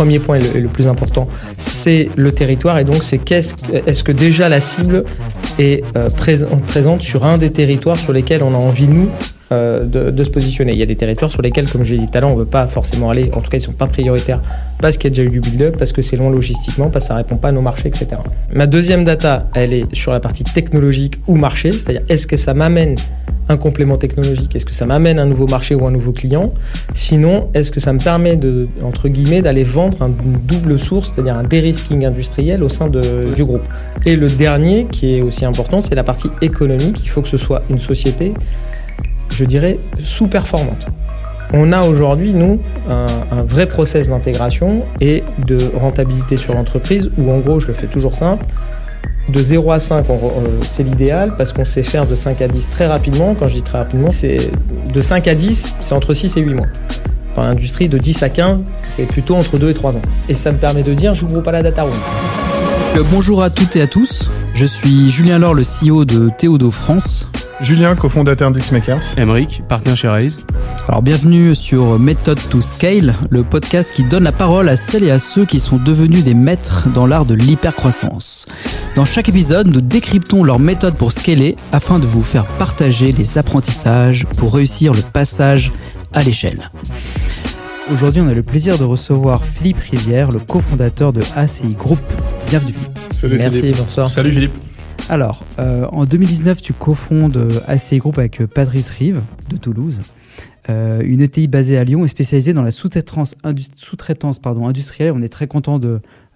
premier point et le, plus important, c'est le territoire. Et donc, c'est est-ce que déjà la cible est euh, présente sur un des territoires sur lesquels on a envie, nous, euh, de, se positionner. Il y a des territoires sur lesquels, comme je l'ai dit tout à l'heure, on ne veut pas forcément aller, en tout cas ils ne sont pas prioritaires parce qu'il y a déjà eu du build-up, parce que c'est long logistiquement, parce que ça ne répond pas à nos marchés, etc. Ma deuxième data, elle est sur la partie technologique ou marché, c'est-à-dire est-ce que ça m'amène un complément technologique Est-ce que ça m'amène un nouveau marché ou un nouveau client? Sinon, est-ce que ça me permet de, entre guillemets, d'aller vendre une double source, c'est-à-dire un dérisking industriel au sein de, du groupe? Et le dernier, qui est aussi important, c'est la partie économique. Il faut que ce soit une société je dirais, sous-performante. On a aujourd'hui, nous, un, vrai process d'intégration et de rentabilité sur l'entreprise où, en gros, je le fais toujours simple, de 0 à 5, c'est l'idéal parce qu'on sait faire de 5 à 10 très rapidement. Quand je dis très rapidement, c'est de 5 à 10, c'est entre 6 et 8 mois. Dans l'industrie, de 10 à 15, c'est plutôt entre 2 et 3 ans. Et ça me permet de dire, j'ouvre pas la data room. Euh, bonjour à toutes et à tous. Je suis Julien Laure, le CEO de Théodo France. Julien, cofondateur d'Xmakers. Emeric, partenaire chez Raise. Alors bienvenue sur Method to Scale, le podcast qui donne la parole à celles et à ceux qui sont devenus des maîtres dans l'art de l'hypercroissance. Dans chaque épisode, nous décryptons leur méthode pour scaler afin de vous faire partager les apprentissages pour réussir le passage à l'échelle. Aujourd'hui, on a le plaisir de recevoir Philippe Rivière, le cofondateur de ACI Group. Bienvenue Philippe. Salut Merci, Philippe. bonsoir. Salut Philippe. Alors, euh, en 2019, tu cofondes euh, ACI Group avec euh, Patrice Rive de Toulouse, une ETI basée à Lyon et spécialisée dans la sous-traitance industrielle. On est très content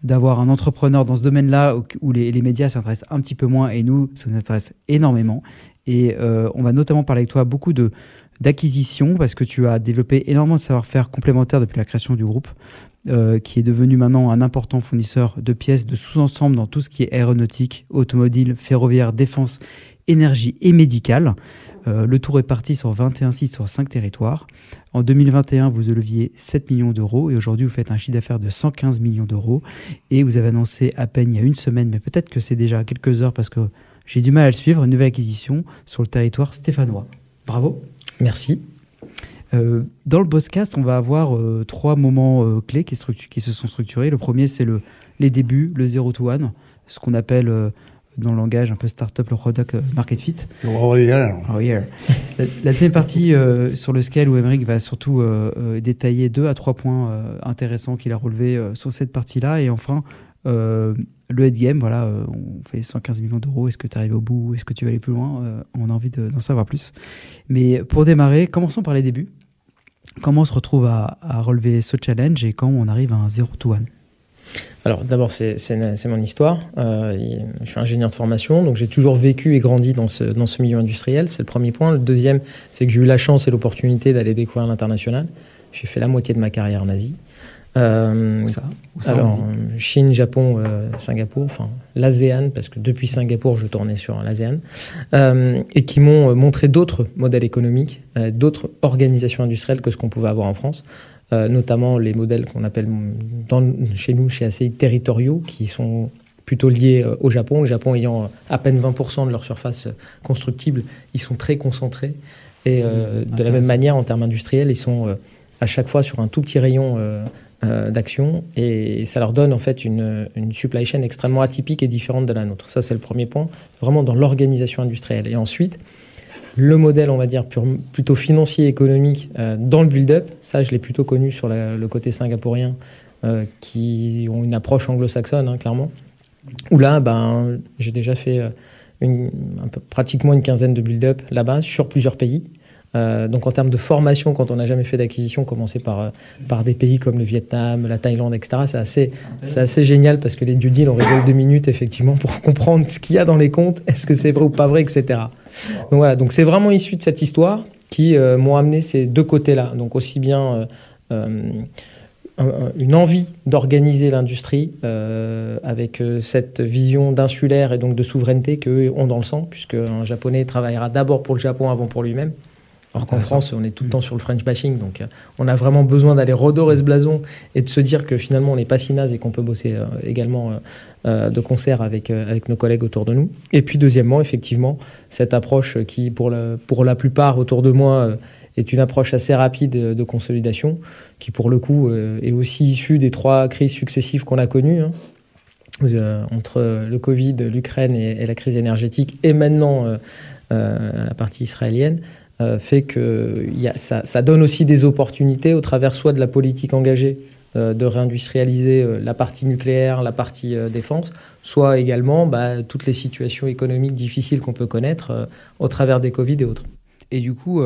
d'avoir un entrepreneur dans ce domaine-là où, les, médias s'intéressent un petit peu moins et nous, ça nous intéresse énormément. Et on va notamment parler avec toi beaucoup de d'acquisition parce que tu as développé énormément de savoir-faire complémentaire depuis la création du groupe. Euh, qui est devenu maintenant un important fournisseur de pièces, de sous-ensembles dans tout ce qui est aéronautique, automobile, ferroviaire, défense, énergie et médicale. Euh, le tour est parti sur 21 sites sur 5 territoires. En 2021, vous leviez 7 millions d'euros et aujourd'hui, vous faites un chiffre d'affaires de 115 millions d'euros. Et vous avez annoncé à peine il y a une semaine, mais peut-être que c'est déjà quelques heures parce que j'ai du mal à le suivre, une nouvelle acquisition sur le territoire stéphanois. Bravo. Merci. Euh, dans le Bosscast, on va avoir euh, trois moments euh, clés qui, qui, se sont structurés. Le premier, c'est le, les débuts, le zero to one, ce qu'on appelle dans le langage un peu startup, le product market fit. Oh yeah. Oh yeah. la, deuxième partie sur le scale où Emeric va surtout détailler deux à trois points intéressants qu'il a relevés sur cette partie-là. Et enfin, le head game, voilà, on fait 115 millions d'euros. Est-ce que tu arrives au bout Est-ce que tu vas aller plus loin On a envie d'en savoir plus. Mais pour démarrer, commençons par les débuts. Comment on se retrouve à, relever ce challenge et quand on arrive à un 0 to 1 alors d'abord, c'est mon histoire. Euh, je suis ingénieur de formation, donc j'ai toujours vécu et grandi dans ce, dans ce milieu industriel. C'est le premier point. Le deuxième, c'est que j'ai eu la chance et l'opportunité d'aller découvrir l'international. J'ai fait la moitié de ma carrière en Asie. Euh, ça, Alors, Chine, Japon, euh, Singapour, enfin l'ASEAN, parce que depuis Singapour, je tournais sur l'ASEAN, euh, et qui m'ont euh, montré d'autres modèles économiques, d'autres organisations industrielles que ce qu'on pouvait avoir en France, notamment les modèles qu'on appelle dans, chez nous, chez ACI, territoriaux, qui sont plutôt liés au Japon. Le Japon ayant à peine 20% de leur surface constructible, ils sont très concentrés. Et de la même manière, en termes industriels, ils sont à chaque fois sur un tout petit rayon euh, d'action et ça leur donne en fait une, une, supply chain extrêmement atypique et différente de la nôtre. Ça, c'est le premier point, vraiment dans l'organisation industrielle. Et ensuite, le modèle, on va dire, plutôt financier, économique euh, dans le build-up, ça, je l'ai plutôt connu sur le côté singapourien, euh, qui ont une approche anglo-saxonne, hein, clairement. Où là, ben, j'ai déjà fait une, pratiquement une quinzaine de build-up là-bas sur plusieurs pays. Euh, donc en termes de formation, quand on n'a jamais fait d'acquisition, commencer par, euh, par des pays comme le Vietnam, la Thaïlande, etc., c'est assez, assez génial parce que les due deals, on rigole deux minutes effectivement pour comprendre ce qu'il y a dans les comptes, est-ce que c'est vrai ou pas vrai, etc. Donc voilà, donc c'est vraiment issu de cette histoire qui euh, m'ont amené ces deux côtés-là. Donc aussi bien une envie d'organiser l'industrie avec cette vision d'insulaire et donc de souveraineté qu'eux ont dans le sang, puisque un japonais travaillera d'abord pour le Japon avant pour lui-même. Alors qu'en France, on est tout le temps sur le French bashing, donc euh, on a vraiment besoin d'aller redorer ce blason et de se dire que finalement on n'est pas si naze et qu'on peut bosser euh, également euh, de concert avec, avec nos collègues autour de nous. Et puis deuxièmement, effectivement, cette approche qui pour la, pour la plupart autour de moi est une approche assez rapide de consolidation, qui pour le coup est aussi issue des trois crises successives qu'on a connues. Hein. entre le Covid, l'Ukraine et, la crise énergétique, et maintenant la partie israélienne, euh, fait que y a, ça, ça, donne aussi des opportunités au travers soit de la politique engagée euh, de réindustrialiser euh, la partie nucléaire, la partie défense, soit également bah, toutes les situations économiques difficiles qu'on peut connaître au travers des Covid et autres. Et du coup,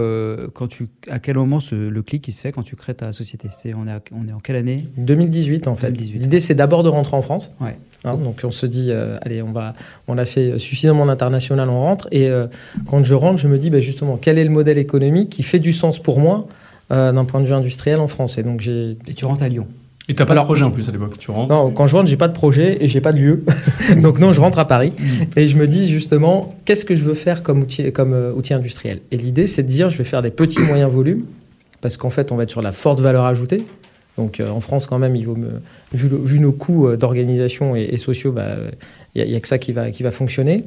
quand tu, à quel moment le clic il se fait quand tu crées ta société? C'est, on, est on est en quelle année? 2018 en fait. L'idée c'est d'abord de rentrer en France. Ouais. Hein, donc on se dit, euh, allez, on, va, on a fait suffisamment d'international, on rentre. Et euh, quand je rentre, je me dis bah, justement, quel est le modèle économique qui fait du sens pour moi d'un point de vue industriel en France? Et donc j'ai. Et tu rentres à Lyon. Et t'as pas de projet en plus à l'époque, tu rentres Non, quand je rentre, j'ai pas de projet et j'ai pas de lieu. Donc non, je rentre à Paris mm. et je me dis justement, qu'est-ce que je veux faire comme outil, comme euh, outil industriel? Et l'idée, c'est de dire, je vais faire des petits moyens volumes parce qu'en fait, on va être sur la forte valeur ajoutée. Donc euh, en France, quand même, vu, nos coûts euh, d'organisation et, sociaux, il bah, n'y a, que ça qui va, fonctionner.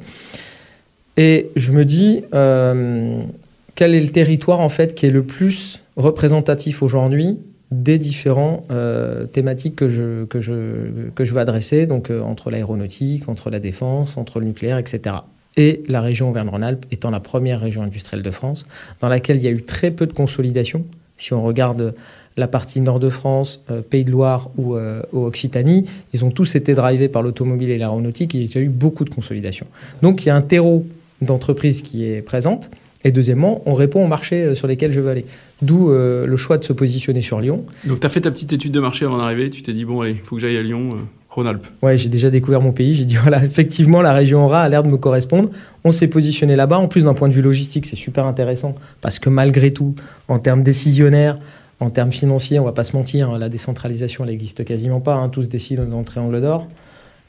Et je me dis, quel est le territoire en fait qui est le plus représentatif aujourd'hui des différents euh, thématiques que je, que, veux adresser, donc euh, entre l'aéronautique, entre la défense, entre le nucléaire, etc. Et la région Auvergne-Rhône-Alpes étant la première région industrielle de France, dans laquelle il y a eu très peu de consolidation. Si on regarde la partie nord de France, euh, Pays de Loire ou, Occitanie, ils ont tous été drivés par l'automobile et l'aéronautique, et il y a eu beaucoup de consolidation. Donc il y a un terreau d'entreprise qui est présente, et deuxièmement, on répond aux marchés euh, sur lesquels je veux aller. D'où euh, le choix de se positionner sur Lyon. Donc tu as fait ta petite étude de marché avant d'arriver, tu t'es dit, bon allez, il faut que j'aille à Lyon. Euh, Rhône-Alpes. Ouais, j'ai déjà découvert mon pays. J'ai dit voilà, effectivement, la région Aura a l'air de me correspondre. On s'est positionné là-bas. En plus, d'un point de vue logistique, c'est super intéressant parce que malgré tout, en termes décisionnaires, en termes financiers, on va pas se mentir, hein, la décentralisation, elle n'existe quasiment pas. Hein, tous décident dans le triangle d'or.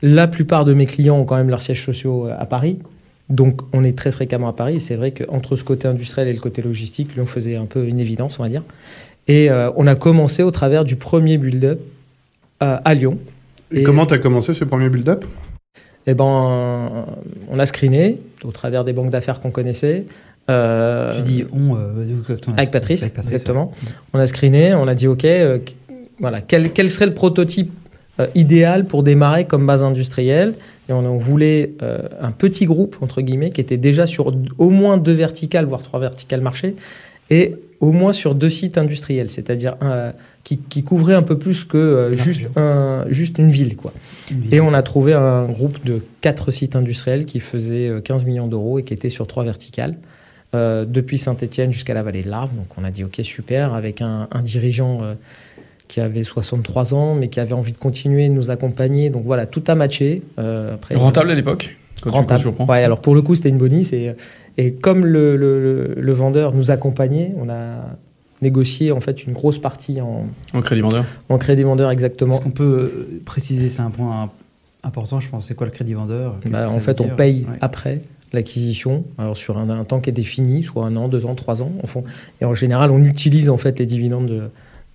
La plupart de mes clients ont quand même leurs sièges sociaux à Paris. Donc on est très fréquemment à Paris. C'est vrai qu'entre ce côté industriel et le côté logistique, Lyon faisait un peu une évidence, on va dire. Et euh, on a commencé au travers du premier build-up euh, à Lyon. Et, comment tu as commencé ce premier build-up? Eh ben, on a screené au travers des banques d'affaires qu'on connaissait. Euh, tu dis on avec, Patrice, exactement. On a screené, on a dit ok, voilà, quel, quel serait le prototype euh, idéal pour démarrer comme base industrielle? Et on, voulait euh, un petit groupe, entre guillemets, qui était déjà sur au moins deux verticales, voire trois verticales marché, et au moins sur deux sites industriels, c'est-à-dire qui, qui couvrait un peu plus que euh, juste, un, juste une ville. Quoi. Et on a trouvé un groupe de quatre sites industriels qui faisaient 15 millions d'euros et qui étaient sur trois verticales. Depuis Saint-Etienne jusqu'à la vallée de l'Arve. Donc on a dit ok super avec un, un dirigeant qui avait 63 ans, mais qui avait envie de continuer de nous accompagner. Donc voilà, tout a matché. Euh, rentable à l'époque Rentable. ouais, alors pour le coup, c'était une bonus. Et, et comme le, le, vendeur nous accompagnait, on a négocié en fait une grosse partie en, en crédit vendeur. En crédit vendeur, exactement. Est-ce qu'on peut euh, préciser, c'est un point important, je pense. C'est quoi le crédit vendeur? Bah, En fait, on paye après l'acquisition, alors sur un, un, temps qui est défini, soit un an, deux ans, trois ans, en fond. Et en général, on utilise en fait les dividendes de,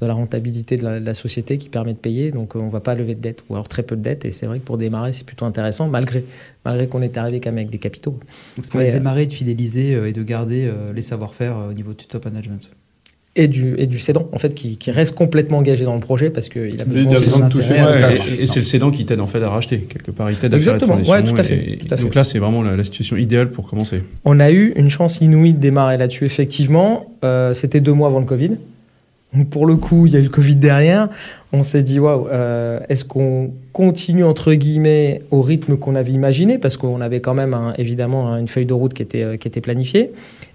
de la rentabilité de la, société qui permet de payer. Donc euh, on ne va pas lever de dette, ou alors très peu de dette. Et c'est vrai que pour démarrer, c'est plutôt intéressant, malgré, malgré qu'on est arrivé quand même avec des capitaux. Donc c'est pour démarrer, de fidéliser euh, et de garder euh, les savoir-faire au niveau du top management et du, et du cédant, en fait, qui, qui, reste complètement engagé dans le projet parce qu'il a besoin, de toucher. et, c'est le cédant qui t'aide en fait à racheter, quelque part. Il t'aide à faire la transition. Ouais, tout à fait, Donc là, c'est vraiment la, situation idéale pour commencer. On a eu une chance inouïe de démarrer là-dessus, effectivement. C'était deux mois avant le Covid pour le coup, il y a eu le Covid derrière. On s'est dit, waouh, euh, est-ce qu'on continue, entre guillemets, au rythme qu'on avait imaginé? Parce qu'on avait quand même, évidemment, une feuille de route qui était, euh, qui était planifiée.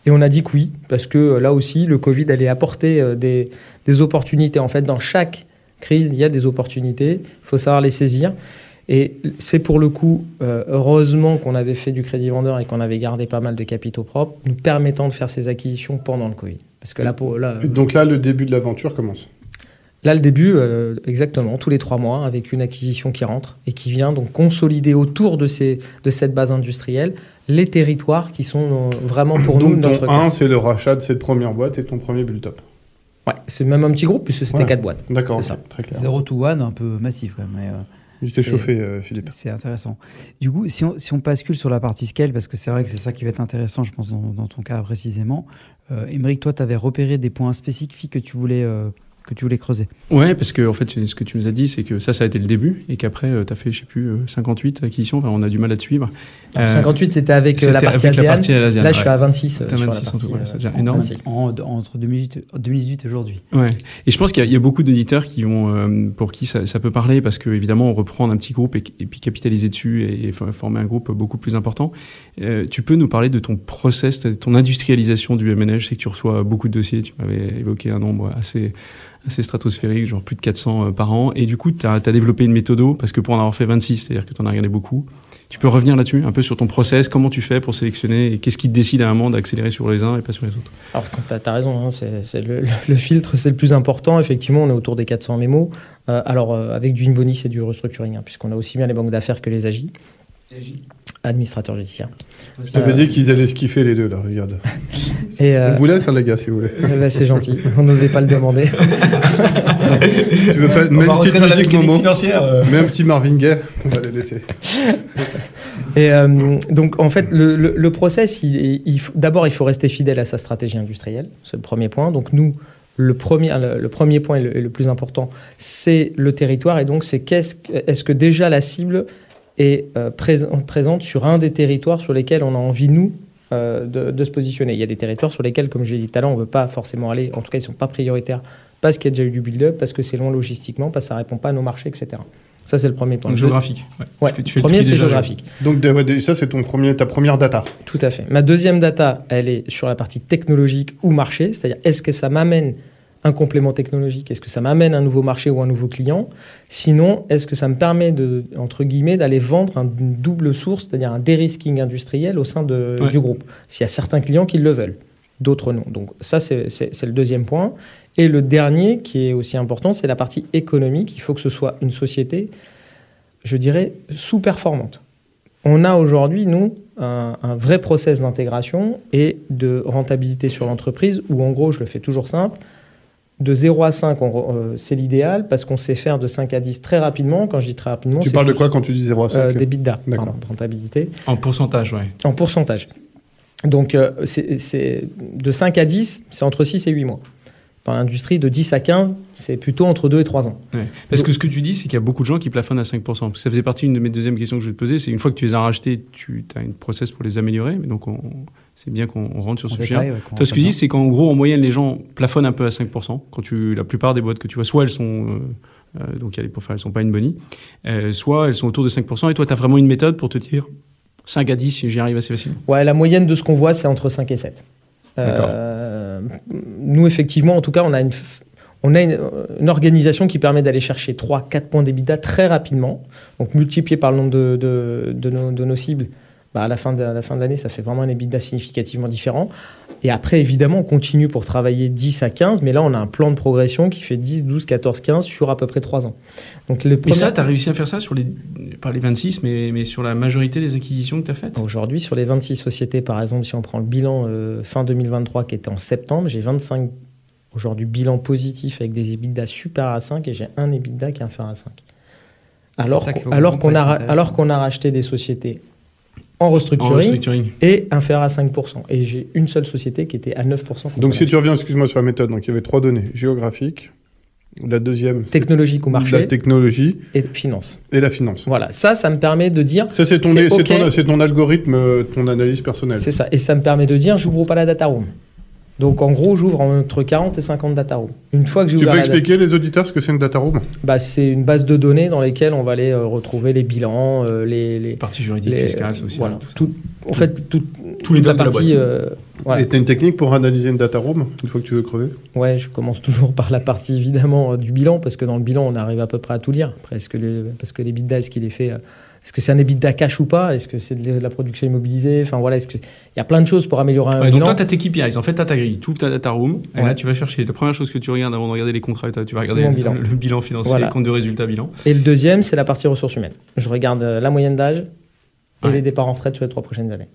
Et on a dit que oui, parce que euh, là aussi, le Covid allait apporter des, des opportunités. En fait, dans chaque crise, il y a des opportunités. Il faut savoir les saisir. Et c'est pour le coup, heureusement qu'on avait fait du crédit vendeur et qu'on avait gardé pas mal de capitaux propres, nous permettant de faire ces acquisitions pendant le Covid. Parce que là, pour, là, Donc là, le début de l'aventure commence Là, le début, euh, exactement, tous les trois mois, avec une acquisition qui rentre et qui vient donc consolider autour de, ces, de cette base industrielle les territoires qui sont euh, vraiment pour Donc nous ton notre. 1, c'est le rachat de cette première boîte et ton premier build-up. Ouais, c'est même un petit groupe puisque c'était Ouais. quatre boîtes. D'accord, C'est ok, très clair. Zero to one, un peu massif quand même. mais, euh, Il s'est c'est- chauffé, euh, Philippe. C'est intéressant. Du coup, si on, si on bascule sur la partie scale, parce que c'est vrai que c'est ça qui va être intéressant, je pense, dans, dans ton cas précisément. Euh, Émeric, toi, tu avais repéré des points spécifiques que tu voulais, euh, que tu voulais creuser. Ouais, parce que en fait, ce que tu nous as dit, c'est que ça, ça a été le début, et qu'après, tu as fait, je sais plus, euh, 58 acquisitions. Enfin, on a du mal à te suivre. Alors, Euh, 58, c'était avec euh, la partie avec la partie Là, je suis à 26. euh, T'as sur la 26 en tout, partie, ouais, euh, c'est déjà en énorme. principe. En- entre 2018, 2018 et aujourd'hui. Ouais. Et je pense qu'il y, a- il y a beaucoup d'auditeurs qui vont, euh, pour qui ça, ça peut parler, parce que évidemment, on reprend un petit groupe et, et puis capitaliser dessus et, et for- former un groupe beaucoup plus important. Euh, tu peux nous parler de ton process, de ton industrialisation du MNH Je sais que tu reçois beaucoup de dossiers. Tu m'avais évoqué un nombre assez stratosphérique, genre plus de 400 euh, par an. Et du coup, tu as, développé une méthode, parce que pour en avoir fait 26, c'est-à-dire que tu en as regardé beaucoup. Tu peux revenir là-dessus, un peu sur ton process, comment tu fais pour sélectionner, et qu'est-ce qui te décide à un moment d'accélérer sur les uns et pas sur les autres? Alors, tu as, raison, hein, c'est, le, filtre, c'est le plus important. Effectivement, on est autour des 400 mémos. Euh, alors, avec du Inboni, c'est du restructuring, hein, puisqu'on a aussi bien les banques d'affaires que les AGI. Administrateur judiciaire. Je t'avais Euh, dit qu'ils allaient se kiffer les deux, là, regarde. Et, euh, On vous laisse, hein, les gars, si vous voulez. eh ben, c'est gentil, on n'osait pas le demander. tu veux pas mettre une petite musique Momo Mets un petit Marvin Gaye, on va les laisser. Et euh, donc, en fait, le, le, le process, il, il faut- d'abord, il faut rester fidèle à sa stratégie industrielle. C'est le premier point. Donc, nous, le premier, le, le premier point et le, le plus important, c'est le territoire. Et donc, c'est qu'est-ce, que- est-ce que déjà la cible est euh, prés- présente sur un des territoires sur lesquels on a envie, nous, euh, de, de se positionner. Il y a des territoires sur lesquels, comme je l'ai dit tout à l'heure, on ne veut pas forcément aller. En tout cas, ils ne sont pas prioritaires parce qu'il y a déjà eu du build-up, parce que c'est long logistiquement, parce que ça ne répond pas à nos marchés, etc. Ça, c'est le premier point. Donc, géographique. Ouais. Ouais, Tu fais- tu fais le premier, c'est géographique. Donc, de- ouais, ça, c'est ton premier, ta première data. Tout à fait. Ma deuxième data, elle est sur la partie technologique ou marché, c'est-à-dire est-ce que ça m'amène un complément technologique, est-ce que ça m'amène un nouveau marché ou un nouveau client? Sinon, est-ce que ça me permet de, entre guillemets, d'aller vendre un- une double source, c'est-à-dire un dérisking industriel au sein de- Ouais. du groupe? S'il y a certains clients qui le veulent, d'autres non. Donc ça, c'est le deuxième point. Et le dernier, qui est aussi important, c'est la partie économique. Il faut que ce soit une société, je dirais, sous-performante. On a aujourd'hui, nous, un, un vrai process d'intégration et de rentabilité sur l'entreprise où, en gros, je le fais toujours simple, de 0 à 5, on re- euh, c'est l'idéal parce qu'on sait faire de 5 à 10 très rapidement. Quand je dis très rapidement, Tu parles de quoi quand tu dis 0 à 5 euh, Des bidas, D'accord. pardon, de rentabilité, En pourcentage, ouais. en pourcentage. Donc, euh, c'est de 5 à 10, c'est entre 6 et 8 mois. Dans l'industrie, de 10 à 15, c'est plutôt entre 2 et 3 ans. Ouais. Parce que ce que tu dis, c'est qu'il y a beaucoup de gens qui plafonnent à 5%. Parce que ça faisait partie d'une de mes deuxièmes questions que je vais te poser. C'est une fois que tu les as rachetés, tu as une process pour les améliorer. Mais donc, on- c'est bien qu'on on rentre sur ce sujet. ouais, Toi, ce que tu dis, c'est qu'en gros, en moyenne, les gens plafonnent un peu à 5%. Quand tu, la plupart des boîtes que tu vois, soit elles sont, euh, euh, donc elles sont pas une bonnie, euh, soit elles sont autour de 5%. Et toi, tu as vraiment une méthode pour te dire 5 à 10 si j'y arrive assez facilement? Ouais, la moyenne de ce qu'on voit, c'est entre 5 et 7. D'accord. Euh, nous, effectivement, en tout cas, on a une, on a une, une organisation qui permet d'aller chercher 3-4 points d'EBITDA très rapidement. Donc, multiplié par le nombre de, de, de nos, de nos cibles, bah, à la fin de, à la fin de l'année, ça fait vraiment un EBITDA significativement différent. Et après, évidemment, on continue pour travailler 10 à 15, mais là, on a un plan de progression qui fait 10, 12, 14, 15 sur à peu près 3 ans. Donc, le premier- ça, tu as réussi à faire ça sur les, pas les 26, mais, mais sur la majorité des acquisitions que tu as faites? Aujourd'hui, sur les 26 sociétés, par exemple, si on prend le bilan euh, fin 2023 qui était en septembre, j'ai 25 aujourd'hui bilan positif avec des EBITDA super à 5 et j'ai un EBITDA qui est inférieur à 5. Alors, qu'on- comprendre, a, alors qu'on a racheté des sociétés en en restructuring restructuring. et inférieur à 5%. Et j'ai une seule société qui était à 9%. quand on Donc, si tu reviens, excuse-moi, sur la méthode, donc il y avait trois données géographiques. La deuxième, technologique ou la marché technologie et finance. et la finance. Voilà, ça, ça me permet de dire, Ça, c'est ton, C'est c'est ok. ton, c'est ton algorithme, euh, ton analyse personnelle. c'est ça, et ça me permet de dire, j'ouvre pas la data room. Donc en gros, j'ouvre entre 40 et 50 data rooms. Une fois que j'ai Tu peux la data- expliquer les auditeurs ce que c'est une data room? Bah, c'est une base de données dans lesquelles on va aller euh, retrouver les bilans, euh, les, les, Partie juridique, les- fiscale, sociale. voilà, tout ça. tout- en fait, tout- Tous les toute la partie euh, Et tu as une technique pour analyser une data room une fois que tu veux crever? Ouais, je commence toujours par la partie évidemment du bilan, parce que dans le bilan, on arrive à peu près à tout lire. Presque parce que les bidas, est-ce qu'il est fait est-ce que c'est un EBITDA cash ou pas? Est-ce que c'est de la production immobilisée? Enfin voilà, est-ce que... il y a plein de choses pour améliorer un ouais, bilan. Donc toi, tu as tes KPIs. En fait, tu as ta grille. Tu ouvres ta data room. Et là, tu vas chercher. La première chose que tu regardes avant de regarder les contrats, tu vas regarder le bilan, le bilan financier, le compte de résultat bilan. Et le deuxième, c'est la partie ressources humaines. Je regarde la moyenne d'âge et les départs en retraite sur les trois prochaines années.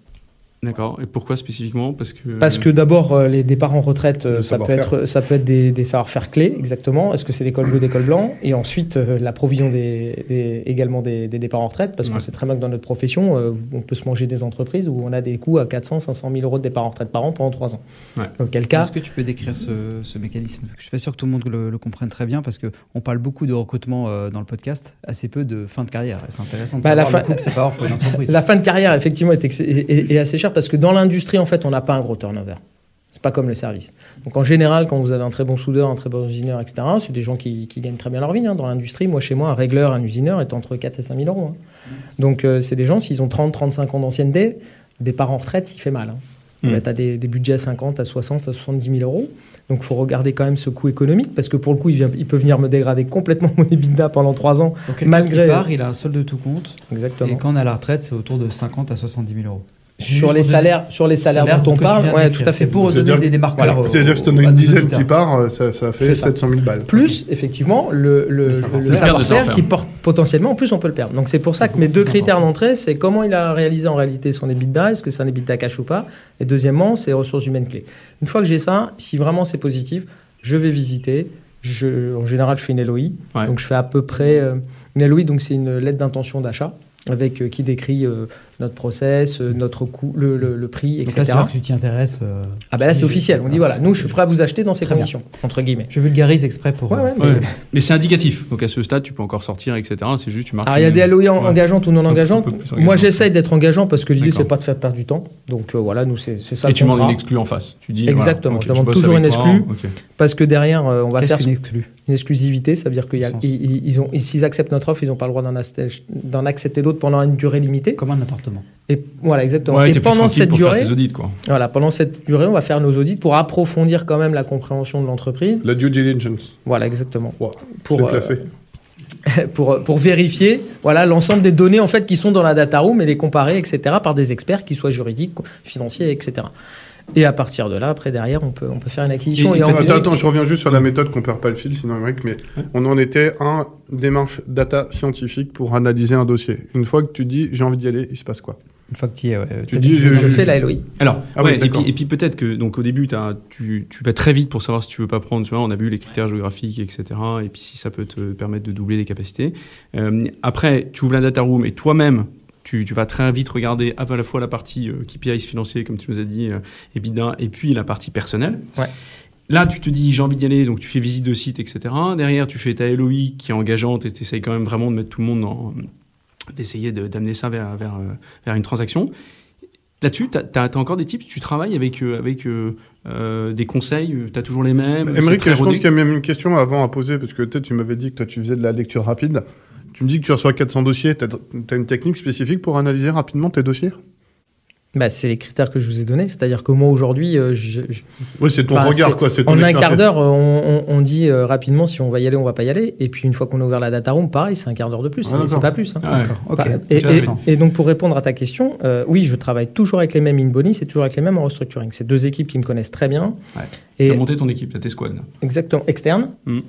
D'accord. Et pourquoi spécifiquement? Parce que parce que d'abord euh, les départs en retraite, euh, ça peut, être, ça peut être des, des savoir-faire clés exactement. Est-ce que c'est l'école bleue, l'école blanc? Et ensuite euh, la provision des, également des, départs en retraite, parce qu'on sait très bien que dans notre profession, on peut se manger des entreprises où on a des coûts à 400, 500 000 euros de départs en retraite par an pendant 3 ans. Ouais. Auquel cas Est-ce que tu peux décrire ce, ce mécanisme? Je suis pas sûr que tout le monde le, comprenne très bien parce que on parle beaucoup de recrutement dans le podcast, assez peu de fin de carrière. C'est intéressant de bah, savoir la fin, le que ça pour une entreprise. La fin de carrière effectivement est, est, est assez chère parce que dans l'industrie en fait, on n'a pas un gros turnover. C'est pas comme le service. Donc en général, quand vous avez un très bon soudeur, un très bon usineur, etc., c'est des gens qui, gagnent très bien leur vie. Hein. Dans l'industrie, moi, chez moi, un régleur, un usineur est entre 4 et 5 000 euros. Hein. Donc euh, c'est des gens, s'ils ont 30, 35 ans d'ancienneté, départ en retraite, il fait mal. Hein. Mmh. Tu as des, budgets à 50, à 60, à 70 000 euros. Donc il faut regarder quand même ce coût économique, parce que pour le coup, il, peut venir me dégrader complètement mon EBITDA pendant 3 ans. Donc, malgré. Qui part, il a un solde de tout compte. Exactement. Et quand on a la retraite, c'est autour de 50 à 70 000 euros sur les, salaires, sur les salaires dont on parle, ouais, tout à fait. Pour donner des démarqueurs. C'est-à-dire que si tu en as une dizaine qui part, ça, ça fait 700 000 balles. Plus, effectivement, le, le, le savoir-faire qui porte potentiellement, en plus, on peut le perdre. Donc c'est pour ça que mes deux critères d'entrée, c'est comment il a réalisé en réalité son EBITDA, est-ce que c'est un EBITDA cash ou pas, et deuxièmement, c'est ressources humaines clés. Une fois que j'ai ça, si vraiment c'est positif, je vais visiter. Je, en général, je fais une LOI. Donc je fais à peu près. Euh, une LOI, donc c'est une lettre d'intention d'achat avec euh, qui décrit euh, notre process, euh, notre coût, le, le, prix, etc. Donc là, que tu t'y intéresses. ah ben là, c'est officiel. On dit voilà, nous, je suis prêt à vous acheter dans ces conditions, entre guillemets. Je vulgarise exprès pour. Ouais, mais, c'est indicatif. Donc à ce stade, tu peux encore sortir, etc. C'est juste tu marques. Alors il y a des LOI engageantes ou non engageantes. Moi, j'essaye d'être engageant parce que l'idée, c'est pas de faire perdre du temps. Donc voilà, nous, c'est ça. Et tu demandes une exclue en face. Tu dis. Exactement. je demande toujours une exclue parce que derrière, on va faire. Une exclue? une exclusivité, ça veut dire qu'ils ont, s'ils acceptent notre offre, ils n'ont pas le droit d'en accepter d'autres pendant une durée limitée. Comme un appartement. Et voilà, exactement. et pendant cette durée, audits, quoi. voilà, pendant cette durée, on va faire nos audits pour approfondir quand même la compréhension de l'entreprise. La due diligence. Voilà, exactement. pour, euh, pour, pour vérifier voilà l'ensemble des données en fait qui sont dans la data room et les comparer, etc. par des experts qui soient juridiques, financiers, etc. Et à partir de là, après, derrière, on peut, on peut faire une acquisition. Et, attends, attends, je reviens juste sur la méthode qu'on perd pas le fil, sinon, mais on en était un démarche data scientifique pour analyser un dossier. Une fois que tu dis j'ai envie d'y aller, il se passe quoi? Une fois que tu y es, tu dis, je, fais la LOI. Alors, ah ouais, et puis, peut-être que donc au début, tu, tu, vas très vite pour savoir si tu veux pas prendre. Tu vois, on a vu les critères géographiques, etc. Et puis si ça peut te permettre de doubler les capacités. Euh, après, tu ouvres la data room et toi-même, tu, vas très vite regarder à la fois la partie euh, KPIs financiers, comme tu nous as dit, euh, EBITDA, et puis la partie personnelle. Là, tu te dis, j'ai envie d'y aller, donc tu fais visite de site, etc. Derrière, tu fais ta LOI qui est engageante et tu essayes quand même vraiment de mettre tout le monde dans. d'essayer d'amener ça vers, vers, euh, vers, une transaction. Là-dessus, tu as, encore des tips? Tu travailles avec, avec des conseils Tu as toujours les mêmes Émeric, je pense qu'il y a même une question avant à poser, parce que peut-être tu m'avais dit que toi, tu faisais de la lecture rapide. Tu me dis que tu reçois 400 dossiers. Tu as, une technique spécifique pour analyser rapidement tes dossiers? Bah, c'est les critères que je vous ai donnés. C'est-à-dire que moi, aujourd'hui. Euh, oui, c'est ton regard, quoi. Ton en un quart d'heure, on, dit euh, rapidement si on va y aller, on va pas y aller. Et puis, une fois qu'on a ouvert la data room, pareil, c'est un quart d'heure de plus. Ah, c'est pas plus. Hein. Ah, et, donc, pour répondre à ta question, euh, oui, je travaille toujours avec les mêmes in-body, c'est toujours avec les mêmes en restructuring. C'est deux équipes qui me connaissent très bien. Et tu as monté ton équipe, tu tes squads. Exactement, externes, mm.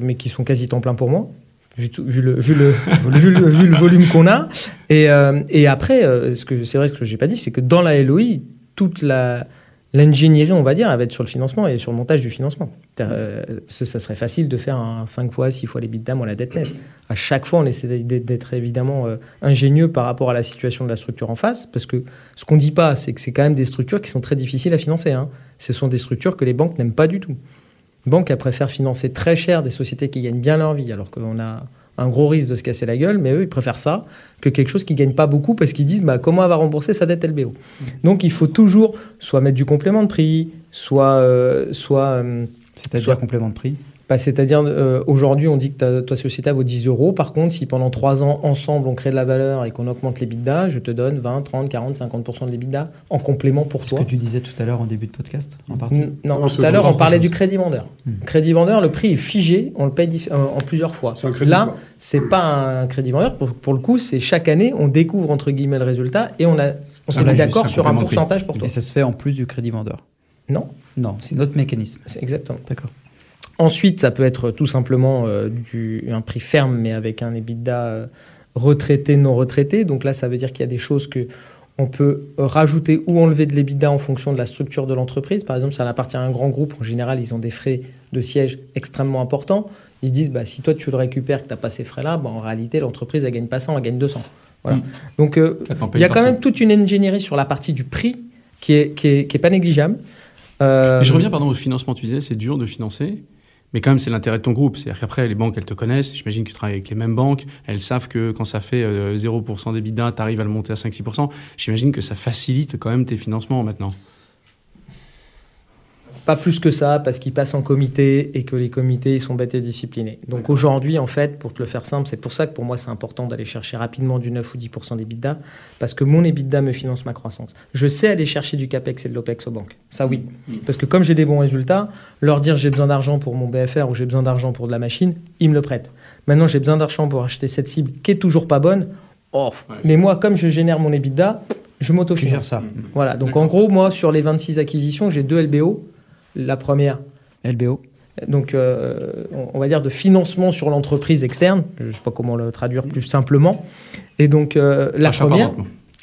mais qui sont quasi temps plein pour moi vu, le, vu, le, vu, le, vu, le, volume qu'on a. Et, euh, et après, euh, ce que c'est vrai, ce que j'ai pas dit, c'est que dans la LOI, toute l'ingénierie, on va dire, elle va être sur le financement et sur le montage du financement. Euh, ça serait facile de faire un 5 fois, 6 fois les bits d'âme ou la dette nette. À chaque fois, on essaie d'être évidemment ingénieux par rapport à la situation de la structure en face, parce que ce qu'on dit pas, c'est que c'est quand même des structures qui sont très difficiles à financer. Hein. Ce sont des structures que les banques n'aiment pas du tout banque, elle préfère financer très cher des sociétés qui gagnent bien leur vie, alors qu'on a un gros risque de se casser la gueule, mais eux, ils préfèrent ça que quelque chose qui ne gagne pas beaucoup parce qu'ils disent bah, comment elle va rembourser sa dette LBO. Donc il faut toujours soit mettre du complément de prix, soit. Euh, soit euh, C'est-à-dire complément de prix? Bah, C'est-à-dire, euh, aujourd'hui, on dit que ta, ta société vaut 10 euros. Par contre, si pendant 3 ans, ensemble, on crée de la valeur et qu'on augmente les bidas, je te donne 20, 30, 40, 50% de l'EBITDA en complément pour Ce toi. que tu disais tout à l'heure en début de podcast, en partie. N- Non, Non, tout c'est à l'heure, on parlait du crédit vendeur. Hmm. Crédit vendeur, le prix est figé, on le paye euh, en plusieurs fois. C'est un crédit, Là, c'est pas un crédit vendeur. Pour, pour le coup, c'est chaque année, on découvre entre guillemets le résultat et on, a, on s'est va, mis d'accord sur un pourcentage pour toi. Et ça se fait en plus du crédit vendeur. Non, Non, c'est notre mécanisme. c'est exactement. D'accord. Ensuite, ça peut être tout simplement euh, du, un prix ferme, mais avec un EBITDA euh, retraité, non retraité. Donc là, ça veut dire qu'il y a des choses que on peut rajouter ou enlever de l'EBITDA en fonction de la structure de l'entreprise. Par exemple, si ça appartient à un grand groupe, en général, ils ont des frais de siège extrêmement importants. Ils disent, bah, si toi tu le récupères, que tu n'as pas ces frais-là, bah, en réalité, l'entreprise, elle gagne pas 100, elle gagne 200. Voilà. Mm. Donc, euh, il y a quand même toute une ingénierie sur la partie du prix qui est, qui est, qui est pas négligeable. Euh, je reviens pardon au financement. Tu disais c'est dur de financer, mais quand même c'est l'intérêt de ton groupe. C'est-à-dire qu'après les banques elles te connaissent. J'imagine que tu travailles avec les mêmes banques. Elles savent que quand ça fait euh, 0% d'EBITDA, tu arrives à le monter à 5-6%. J'imagine que ça facilite quand même tes financements maintenant. Pas plus que ça, parce qu'ils passent en comité et que les comités ils sont bêtes et disciplinés. Donc aujourd'hui, en fait, pour te le faire simple, c'est pour ça que pour moi c'est important d'aller chercher rapidement du 9 ou 10% d'EBITDA, parce que mon EBITDA me finance ma croissance. Je sais aller chercher du CAPEX et de l'OPEX aux banques. Ça oui. Parce que comme j'ai des bons résultats, leur dire j'ai besoin d'argent pour mon BFR ou j'ai besoin d'argent pour de la machine, ils me le prêtent. Maintenant j'ai besoin d'argent pour acheter cette cible qui est toujours pas bonne. Oh, Ouais. mais moi, comme je génère mon EBITDA, je Tu gères m'autofinance. ça. Voilà, donc en gros, moi, sur les 26 acquisitions, j'ai deux LBO. La première, LBO. donc euh, on- va dire de financement sur l'entreprise externe, je ne sais pas comment le traduire plus simplement. Et donc euh, la Achat première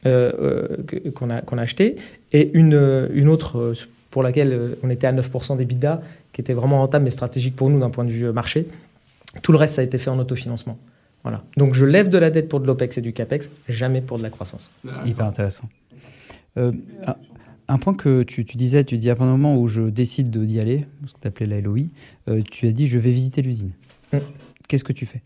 euh, euh, qu'on a, qu'on a achetée, et une, une autre pour laquelle on était à 9% d'EBITDA, qui était vraiment rentable mais stratégique pour nous d'un point de vue marché. Tout le reste, ça a été fait en autofinancement. Voilà. Donc je lève de la dette pour de l'OPEX et du CAPEX, jamais pour de la croissance. Hyper intéressant. Euh, un, point que tu, tu disais, tu dis à un moment où je décide de- d'y aller, ce que tu appelais la LOI, euh, tu as dit je vais visiter l'usine. Mm. Qu'est-ce que tu fais?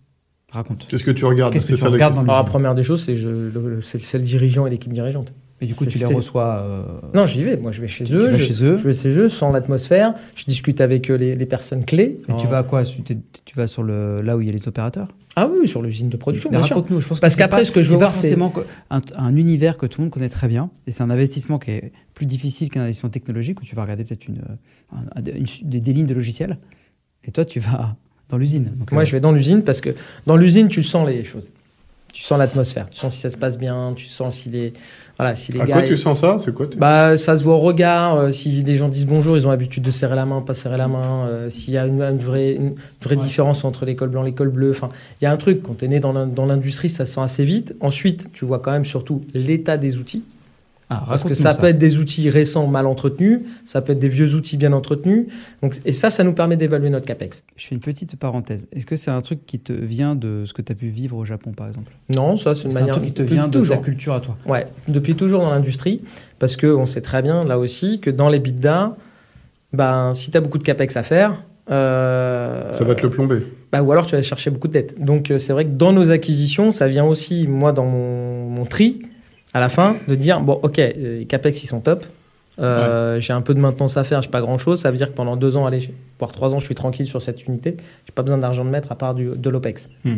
Raconte. Qu'est-ce que tu regardes? Qu'est-ce que tu regardes dans. Alors la première des choses, c'est je- le, le- le dirigeant et l'équipe dirigeante. Et du coup, tu les reçois. euh, Non, j'y vais. Moi, je vais chez tu eux. vas je, chez eux. je vais chez eux, sans l'atmosphère. Je discute avec euh, les, les personnes clés. Et tu En- vas à quoi? Tu, vas sur le là où il y a les opérateurs? Ah oui, sur l'usine de production, Mais raconte-nous. Je pense Parce qu'après, ce que je veux voir, c'est- un, un univers que tout le monde connaît très bien, et c'est un investissement qui est plus difficile qu'un investissement technologique où tu vas regarder peut-être une, une- des, lignes de logiciels. Et toi, tu vas dans l'usine. Moi, euh, je vais dans l'usine parce que dans l'usine, tu sens les choses. Tu sens l'atmosphère. Tu sens si ça se passe bien. Tu sens si les, voilà, si les À gars. quoi tu sens ça? C'est quoi Bah, ça se voit au regard. euh, si les gens disent bonjour, ils ont l'habitude de serrer la main, pas serrer la main. euh, S'il y a une, une vraie, une vraie Ouais. différence entre l'école blanc et l'école bleue. Enfin, il y a un truc. Quand tu es né dans l'industrie, ça se sent assez vite. Ensuite, tu vois quand même surtout l'état des outils. Ah, Parce que ça, peut être des outils récents mal entretenus, ça peut être des vieux outils bien entretenus. Donc, et ça, ça nous permet d'évaluer notre CAPEX. Je fais une petite parenthèse. Est-ce que c'est un truc qui te vient de ce que tu as pu vivre au Japon, par exemple? Non, ça, c'est une C'est un manière truc qui te vient de toujours. ta culture à toi Ouais, depuis toujours dans l'industrie, parce qu'on sait très bien, là aussi, que dans les bidas, ben, si tu as beaucoup de CAPEX à faire, euh, Ça va te le plomber. bah, ou alors tu vas chercher beaucoup de dettes. Donc euh, c'est vrai que dans nos acquisitions, ça vient aussi, moi, dans mon, mon tri, à la fin, de dire, bon, ok, euh, les CAPEX, ils sont top. Euh, J'ai un peu de maintenance à faire, j'ai pas grand chose. Ça veut dire que pendant deux ans, allez, voire trois ans, je suis tranquille sur cette unité. J'ai pas besoin d'argent de mettre à part du, de l'OPEX. Hmm.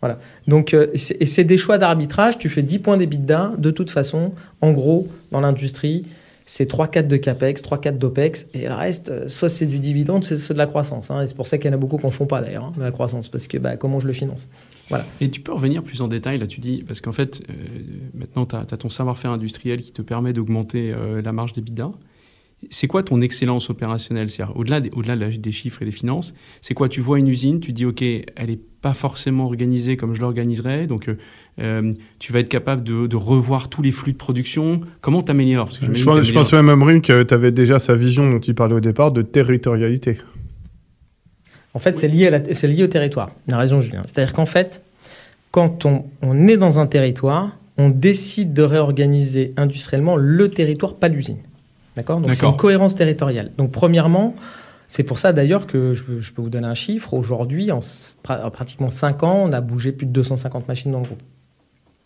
Voilà. Donc, euh, et c'est- et c'est des choix d'arbitrage. Tu fais 10 points d'EBITDA. De toute façon, en gros, dans l'industrie, c'est 3-4 de CAPEX, 3-4 d'OPEX. Et le reste, euh, soit c'est du dividende, soit c'est de la croissance. hein. Et c'est pour ça qu'il y en a beaucoup qui ne font pas d'ailleurs, hein, de la croissance. Parce que bah, comment je le finance? Et tu peux revenir plus en détail, là tu dis, parce qu'en fait, euh, maintenant tu as, ton savoir-faire industriel qui te permet d'augmenter euh, la marge des bidas. C'est quoi ton excellence opérationnelle? C'est-à-dire, au-delà des, au-delà chiffres et des finances, c'est quoi? Tu vois une usine, tu dis, OK, elle n'est pas forcément organisée comme je l'organiserais, donc euh, euh, tu vas être capable de, de revoir tous les flux de production. Comment t'améliores? Parce que Je j'imagine pense, je pense même, Amrim, que tu avais déjà sa vision dont il parlait au départ de territorialité. En fait, c'est lié, à la- c'est lié au territoire. Il a raison, Julien. C'est-à-dire qu'en fait, quand on, on est dans un territoire, on décide de réorganiser industriellement le territoire, pas l'usine. D'accord Donc, c'est une cohérence territoriale. Donc, premièrement, c'est pour ça d'ailleurs que je, je peux vous donner un chiffre. Aujourd'hui, en, pratiquement 5 ans, on a bougé plus de 250 machines dans le groupe.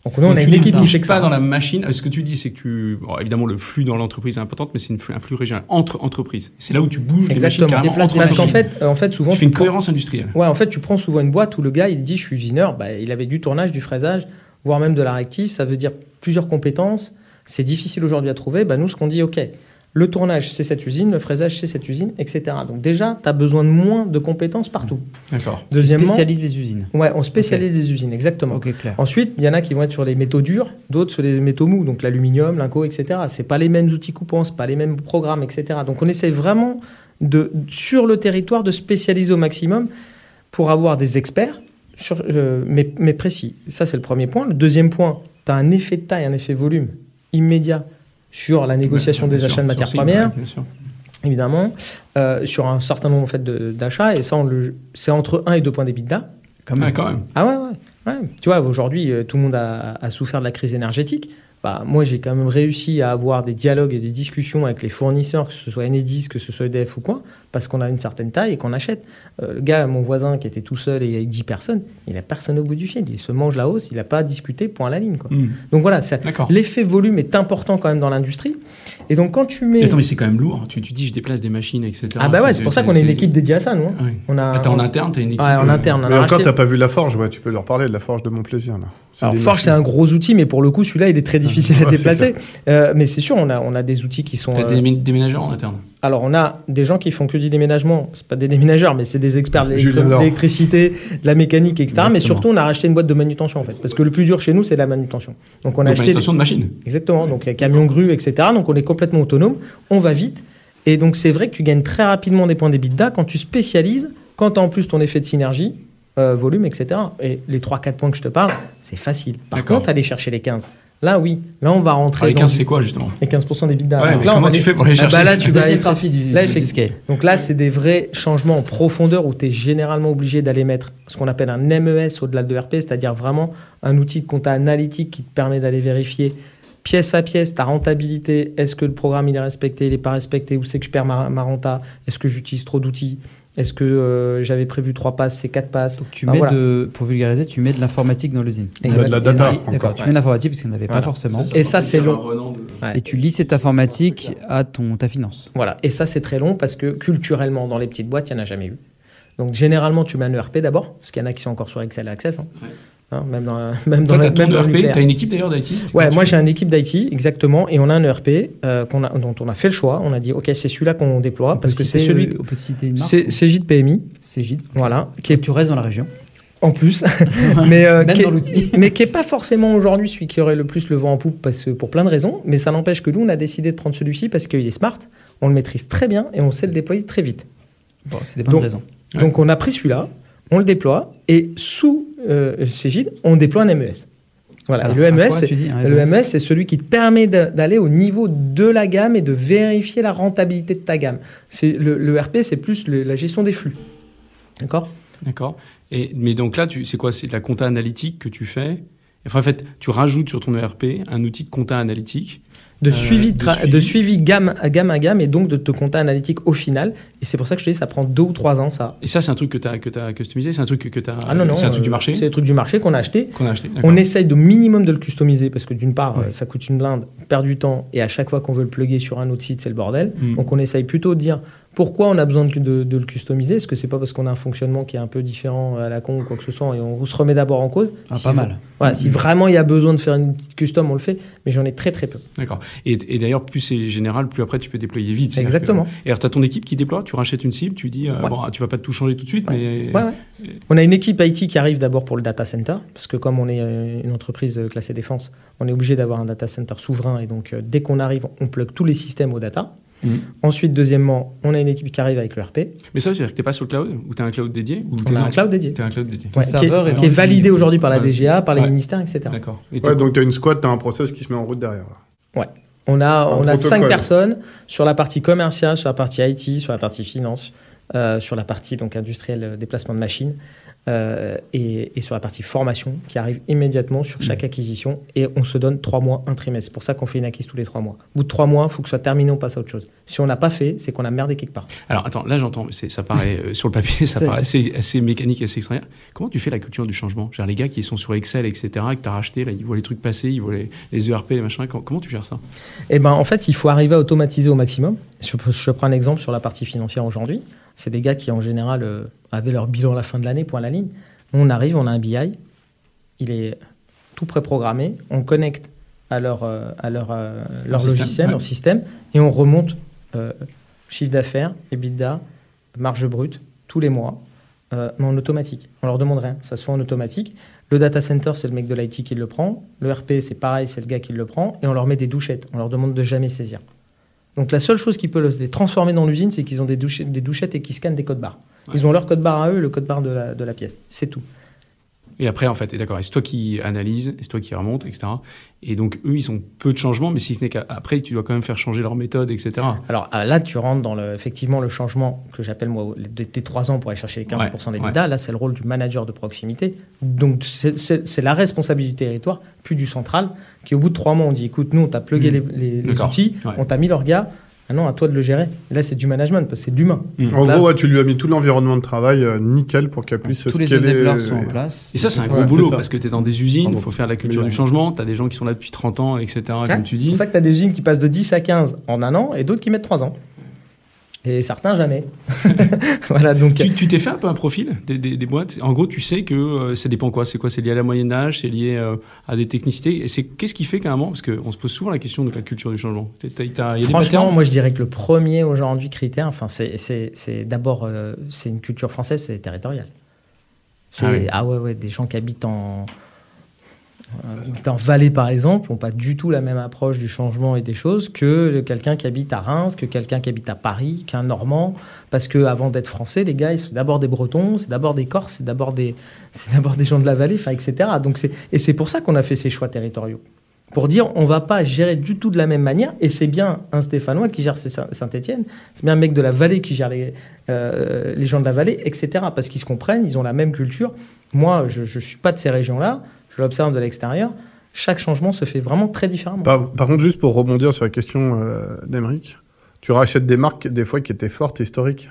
Donc nous, on Donc, a une ne équipe qui fait que pas ça. dans la machine. Ce que tu dis, c'est que tu. bon, évidemment, le flux dans l'entreprise est important, mais c'est un flux régional entre entreprises. C'est là où tu bouges les machines Exactement. carrément entre Parce machines. qu'en fait, en fait, souvent, tu fais une prends- cohérence industrielle. Ouais, en fait, tu prends souvent une boîte où le gars, il dit, je suis usineur, bah, il avait du tournage, du fraisage, voire même de la réactive, ça veut dire plusieurs compétences. C'est difficile aujourd'hui à trouver. Bah, nous, ce qu'on dit, OK, le tournage, c'est cette usine, le fraisage, c'est cette usine, etc. Donc déjà, tu as besoin de moins de compétences partout. D'accord. Deuxièmement, spécialise les usines. ouais, on spécialise des usines, exactement. Clair. Ensuite, il y en a qui vont être sur les métaux durs, d'autres sur les métaux mous, donc l'aluminium, l'inco, etc. C'est pas les mêmes outils coupants, c'est pas les mêmes programmes, etc. Donc on essaie vraiment de, sur le territoire de spécialiser au maximum pour avoir des experts, sur, euh, mais, mais précis. Ça, c'est le premier point. Le deuxième point, tu as un effet de taille, un effet volume immédiat sur la négociation Bien des sûr, achats de matières premières ouais, bien sûr. évidemment, euh, sur un certain nombre en fait, d'achats, et ça, on le- c'est entre 1 et 2 points d'EBITDA. Quand même. quand même. Ah ouais, ouais. ouais. Tu vois, aujourd'hui, euh, tout le monde a, a souffert de la crise énergétique. Bah, moi, j'ai quand même réussi à avoir des dialogues et des discussions avec les fournisseurs, que ce soit Enedis, que ce soit EDF ou quoi, parce qu'on a une certaine taille et qu'on achète. Euh, le gars, mon voisin qui était tout seul et avec 10 personnes, il a personne au bout du fil. Il se mange la hausse, il n'a pas discuté, point à la ligne. Quoi. Hmm. Donc voilà, l'effet volume est important quand même dans l'industrie. Et donc quand tu mets... Et Attends, mais c'est quand même lourd. Tu, tu dis, je déplace des machines, etc. ah bah ouais, c'est pour ça qu'on est une équipe dédiée à ça, nous. hein. Ouais. On a, t'es en interne, t'as une équipe. Ouais, en euh, interne. on a Mais encore, t'as pas vu la forge, ouais, tu peux leur parler de la forge de mon plaisir, là. C'est Alors des Forge, c'est un gros outil, mais pour le coup, celui-là, il est très difficile à Ouais, déplacer. Euh, mais c'est sûr, on a, on a des outils qui sont. Euh, des démé- déménageurs en interne. Alors, on a des gens qui font que du déménagement. C'est pas des déménageurs, mais c'est des experts de l'électricité, de la mécanique, etc. Mais surtout, on a racheté une boîte de manutention, en fait. Parce que le plus dur chez nous, c'est la manutention. Donc, on a Donc, acheté. manutention de machines. Exactement. Donc, camion grue, etc. Donc, on est complètement autonome. On va vite. Et donc, c'est vrai que tu gagnes très rapidement des points d'EBITDA quand tu spécialises, quand tu as en plus ton effet de synergie, euh, volume, etc. Et les 3-4 points que je te parle, c'est facile. Par contre, aller chercher les 15. Là, oui. Là, on va rentrer. Ah, les dans 15, du- c'est quoi, justement les 15% d'EBITDA. Ouais, Donc mais là, on comment tu fais pour les Ah chercher bah là, tu vas être- partie du, là, du scale. Donc là, c'est des vrais changements en profondeur où tu es généralement obligé d'aller mettre ce qu'on appelle un MES au-delà de RP, c'est-à-dire vraiment un outil de compta analytique qui te permet d'aller vérifier pièce à pièce ta rentabilité. Est-ce que le programme il est respecté, il n'est pas respecté? Où c'est que je perds ma, ma renta? Est-ce que j'utilise trop d'outils? Est-ce que euh, j'avais prévu trois passes, c'est quatre passes Donc tu mets voilà. de, pour vulgariser, tu mets de l'informatique dans l'usine. Il y a de la data. D'accord, tu mets de l'informatique parce qu'il n'y en avait pas Voilà. forcément. Et ça, c'est long. Et tu lis cette informatique à ton, ta finance. Voilà, et ça c'est très long parce que culturellement dans les petites boîtes, il n'y en a jamais eu. Donc généralement tu mets un ERP d'abord, parce qu'il y en a qui sont encore sur Excel et Access, hein. Ouais. Hein, même dans, même dans le- même dans le ERP, t'as une équipe d'ailleurs d'IT Ouais, moi j'ai une équipe d'IT, exactement, et on a un ERP euh, qu'on a, dont on a fait le choix. On a dit, ok, c'est celui-là qu'on déploie, On parce que c'est celui. euh, On peut citer une marque C'est c'est JPMI, C'est Gide. voilà, qui est Tu restes dans la région. en plus, mais, euh, Même qui est- dans l'outil. mais qui n'est pas forcément aujourd'hui celui qui aurait le plus le vent en poupe, parce que, pour plein de raisons, mais ça n'empêche que nous, on a décidé de prendre celui-ci parce qu'il est smart, on le maîtrise très bien et on sait le déployer très vite. Bon, c'est des bonnes Donc- raisons. Ouais. Donc on a pris celui-là, on le déploie, et sous euh, Cégide, on déploie un MES. Voilà, Alors, et le MES, quoi dis, le MES? C'est celui qui te permet d'aller au niveau de la gamme et de vérifier la rentabilité de ta gamme. C'est le, le RP, c'est plus le- la gestion des flux. D'accord? D'accord. Et mais donc là, tu, c'est quoi? C'est de la compta analytique que tu fais? Enfin, en fait, tu rajoutes sur ton ERP un outil de compta analytique. De, suivi, de suivi. de suivi gamme à gamme à gamme et donc de te compter analytique au final. Et c'est pour ça que je te dis, ça prend deux ou trois ans, ça. Et ça, c'est un truc que tu as que as customisé. C'est un truc que tu as. Ah non, non. C'est un truc euh, du marché? C'est un truc du marché qu'on a acheté. qu'on a acheté. d'accord. On essaye de minimum de le customiser parce que d'une part, Ouais. euh, ça coûte une blinde, on perd du temps et à chaque fois qu'on veut le plugger sur un autre site, c'est le bordel. Mm. Donc on essaye plutôt de dire pourquoi on a besoin de, de- de le customiser? Est-ce que c'est pas parce qu'on a un fonctionnement qui est un peu différent à la con ou quoi que ce soit et on se remet d'abord en cause? Ah, Si pas mal. Voilà, Si vraiment il y a besoin de faire une petite custom, on le fait, mais j'en ai très très peu. D'accord. Et, et d'ailleurs, plus c'est général, plus après tu peux déployer vite. Exactement. que- Et alors, tu as ton équipe qui déploie, tu rachètes une cible, tu dis, euh, Ouais. bon, tu vas pas tout changer tout de suite, Ouais. mais. Ouais, ouais. On a une équipe IT qui arrive d'abord pour le data center, parce que comme on est euh, une entreprise euh, classée défense, on est obligé d'avoir un data center souverain, et donc euh, dès qu'on arrive, on plug tous les systèmes au data. Mhm. Ensuite, deuxièmement, on a une équipe qui arrive avec le RP. Mais ça, c'est-à-dire que tu pas sur le cloud ou tu as un cloud dédié ou On a un cloud dédié. t'as un cloud dédié. Ouais, qui serveur est, qui est validé aujourd'hui par la Ouais. DGA, par les Ouais. ministères, etc. D'accord. Et Ouais, donc tu as une squad, tu as un process qui se met en route derrière. Là. On a, on a cinq personnes sur la partie commerciale, sur la partie IT, sur la partie finance, euh, sur la partie donc industrielle, euh, déplacement de machines. Euh, et, et, sur la partie formation qui arrive immédiatement sur chaque acquisition. Et on se donne trois mois, un trimestre. C'est pour ça qu'on fait une acquise tous les trois mois. Au bout de trois mois, il faut que ce soit terminé, on passe à autre chose. Si on n'a pas fait, c'est qu'on a merdé quelque part. Alors attends, là j'entends, ça paraît euh, sur le papier, ça paraît assez, assez, mécanique, assez extraordinaire. Comment tu fais la culture du changement? Genre les gars qui sont sur Excel, etc., que tu as racheté, là, ils voient les trucs passer, ils voient les, ERP, les machins. Comment, tu gères ça? Eh ben, en fait, il faut arriver à automatiser au maximum. Je, je prends un exemple sur la partie financière aujourd'hui. C'est des gars qui, en général, euh, avaient leur bilan à la fin de l'année, point à la ligne. On arrive, on a un BI, il est tout préprogrammé, on connecte à leur, euh, à leur, euh, leur logiciel, leur système, et on remonte chiffre d'affaires, EBITDA, marge brute, tous les mois, mais en automatique. On leur demande rien, ça se fait en automatique. Le data center, c'est le mec de l'IT qui le prend. Le RP, c'est pareil, c'est le gars qui le prend. Et on leur met des douchettes. On leur demande de jamais saisir. Donc la seule chose qui peut les transformer dans l'usine, c'est qu'ils ont des, douchettes, des douchettes et qu'ils scannent des codes barres. Ils ont leur code barre à eux, le code barre de la, de la pièce. C'est tout. Et après, en fait, d'accord, c'est toi qui analyse, c'est toi qui remonte, etc. Et donc, eux, ils ont peu de changements, mais si ce n'est qu'après, tu dois quand même faire changer leur méthode, etc. Alors ah, là, tu rentres dans le, effectivement le changement que j'appelle moi des trois ans pour aller chercher les 15% des ouais, Là, c'est le rôle du manager de proximité. Donc, c'est la responsabilité du territoire, puis du central, qui au bout de trois mois, on dit écoute, nous, on t'a plugué mmh. les, les outils, on t'a mis leur gars, ah non, à toi de le gérer. là, c'est du management, parce que c'est de l'humain. Mm. En gros, tu lui as mis tout l'environnement de travail euh, nickel pour qu'elle puisse Tous les les sont en place. Et ça, c'est un gros boulot, parce que tu es dans des usines, il faut faire la culture du changement, tu as des gens qui sont là depuis 30 ans, etc., comme tu dis. C'est pour ça que tu as des usines qui passent de 10 à 15 en un an, et d'autres qui mettent 3 ans et certains jamais. voilà, donc... Tu t'es fait un peu un profil des, des, boîtes? En gros, tu sais que euh, ça dépend quoi. C'est quoi? C'est lié à la moyenne d'âge? C'est lié euh, à des technicités? Et c'est qu'est-ce qui fait qu'à un moment, parce qu'on se pose souvent la question de la culture du changement. Franchement, moi je dirais que le premier aujourd'hui critère, enfin, c'est d'abord euh, c'est une culture française, c'est territorial. Ah, ah ouais, ouais, des gens qui habitent en qui en Valais, par exemple, n'ont pas du tout la même approche du changement et des choses que quelqu'un qui habite à Reims, que quelqu'un qui habite à Paris, qu'un Normand. Parce que avant d'être français, les gars, ils sont d'abord des Bretons, c'est d'abord des Corses, c'est d'abord des, des gens de la vallée, etc. Donc et c'est pour ça qu'on a fait ces choix territoriaux. Pour dire, on va pas gérer du tout de la même manière, et c'est bien un Stéphanois qui gère Saint-Etienne, c'est bien un mec de la vallée qui gère les, euh, les gens de la vallée, etc. Parce qu'ils se comprennent, ils ont la même culture. Moi, je ne suis pas de ces régions-là je l'observe de l'extérieur, chaque changement se fait vraiment très différemment. Par, contre, juste pour rebondir sur la question euh, d'Emeric, tu rachètes des marques des fois qui étaient fortes et historiques.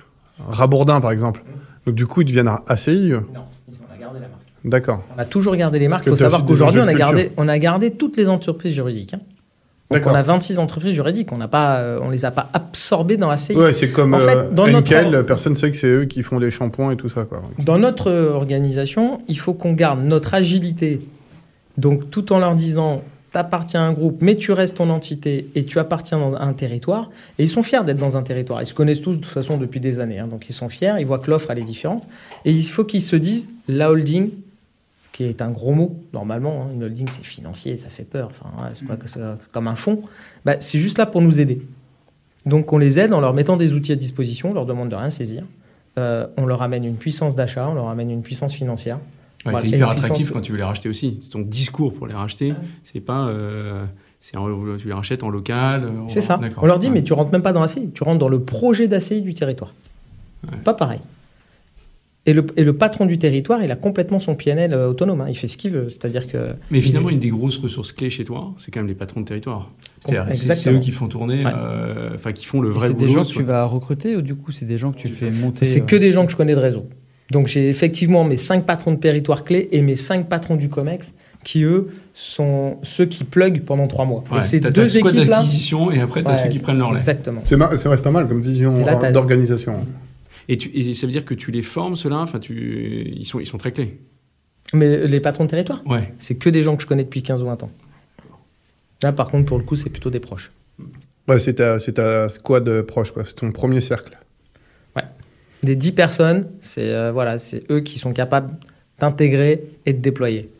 Rabourdin, par exemple. Donc du coup, ils deviennent ACI Non, on a gardé la marque. D'accord. On a toujours gardé les marques. Il faut savoir qu'aujourd'hui, on, a gardé, on a gardé toutes les entreprises juridiques. Hein. Donc on a 26 entreprises juridiques, on ne euh, on les a pas absorbées dans la CI. Ouais, c'est comme en fait, euh, dans notre... personne ne sait que c'est eux qui font les shampoings et tout ça. Quoi. Dans notre organisation, il faut qu'on garde notre agilité, donc tout en leur disant, tu appartiens à un groupe, mais tu restes ton entité et tu appartiens à un territoire. Et ils sont fiers d'être dans un territoire. Ils se connaissent tous de toute façon depuis des années, hein. donc ils sont fiers, ils voient que l'offre, elle est différente. Et il faut qu'ils se disent, la holding, qui est un gros mot, normalement. Hein. Une holding, c'est financier, ça fait peur. Enfin, c'est pas mm. comme un fonds. Bah, c'est juste là pour nous aider. Donc, on les aide en leur mettant des outils à disposition, on leur demande de rien saisir. Euh, on leur amène une puissance d'achat, on leur amène une puissance financière. Ouais, voilà. hyper attractif quand tu veux les racheter aussi. Ton discours pour les racheter, c'est pas. Euh, c'est tu les rachètes en local. C'est ça. On leur dit, mais tu rentres même pas dans l'ACI, tu rentres dans le projet d'ACI du territoire. Pas pareil. Et le, et le, patron du territoire, il a complètement son PNL euh, autonome. Hein. Il fait ce qu'il veut. C'est-à-dire que. Mais finalement, une des grosses ressources clés chez toi, c'est quand même les patrons de territoire. C'est eux qui font tourner, euh, enfin qui font le vrai boulot. C'est des gens que tu vas recruter ou du coup, c'est des gens que tu fais monter C'est que des gens que je connais de réseau. Donc j'ai effectivement mes cinq patrons de territoire clés et mes cinq patrons du COMEX qui, eux, sont ceux qui pluguent pendant trois mois. et c'est deux équipes là. et après, tu as ceux qui prennent leur lait. Exactement. C'est pas mal comme vision d'organisation. Et, ça veut dire que tu les formes, ceux-là? Enfin, tu, ils, sont, ils sont très clés. Mais les patrons de territoire Ouais. C'est que des gens que je connais depuis 15 ou 20 ans. Là, par contre, pour le coup, c'est plutôt des proches. Ouais, c'est ta, ta squad proche, quoi. C'est ton premier cercle des 10 personnes, c'est euh, voilà, c'est eux qui sont capables d'intégrer et de déployer.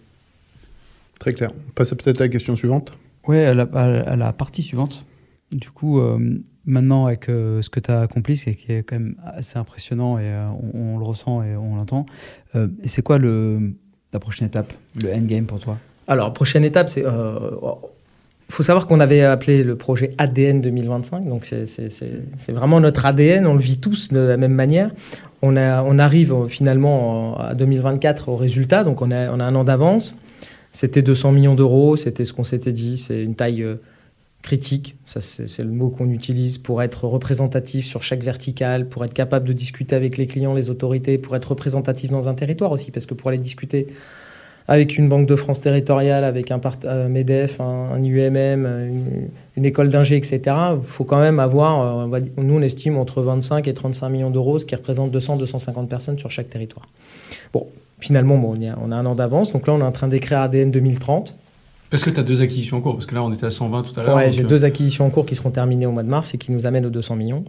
Très clair. On passe peut-être à la question suivante. Oui, à, la, partie suivante. Du coup, euh, maintenant, avec euh, ce que tu as accompli, ce qui est quand même assez impressionnant et on, le ressent et on l'entend, c'est quoi le, la prochaine étape, le endgame pour toi? Alors, prochaine étape, c'est faut savoir qu'on avait appelé le projet ADN 2025, donc c'est vraiment notre ADN, on le vit tous de la même manière. On, arrive finalement à 2024 au résultat, donc on a, on a un an d'avance. C'était 200 millions d'euros, c'était ce qu'on s'était dit, c'est une taille euh, critique, ça c'est le mot qu'on utilise pour être représentatif sur chaque verticale, pour être capable de discuter avec les clients, les autorités, pour être représentatif dans un territoire aussi, parce que pour aller discuter avec une banque de France territoriale, avec un euh, MEDEF, un, UMM, une, école d'ingé, etc., il faut quand même avoir, euh, nous on estime entre 25 et 35 millions d'euros, ce qui représente 200-250 personnes sur chaque territoire. Bon, finalement, bon, on, a, on a un an d'avance, donc là on est en train d'écrire ADN 2030. Parce que tu as deux acquisitions en cours, parce que là on était à 120 tout à l'heure. Ouais, j'ai deux acquisitions en cours qui seront terminées au mois de mars et qui nous amènent aux 200 millions.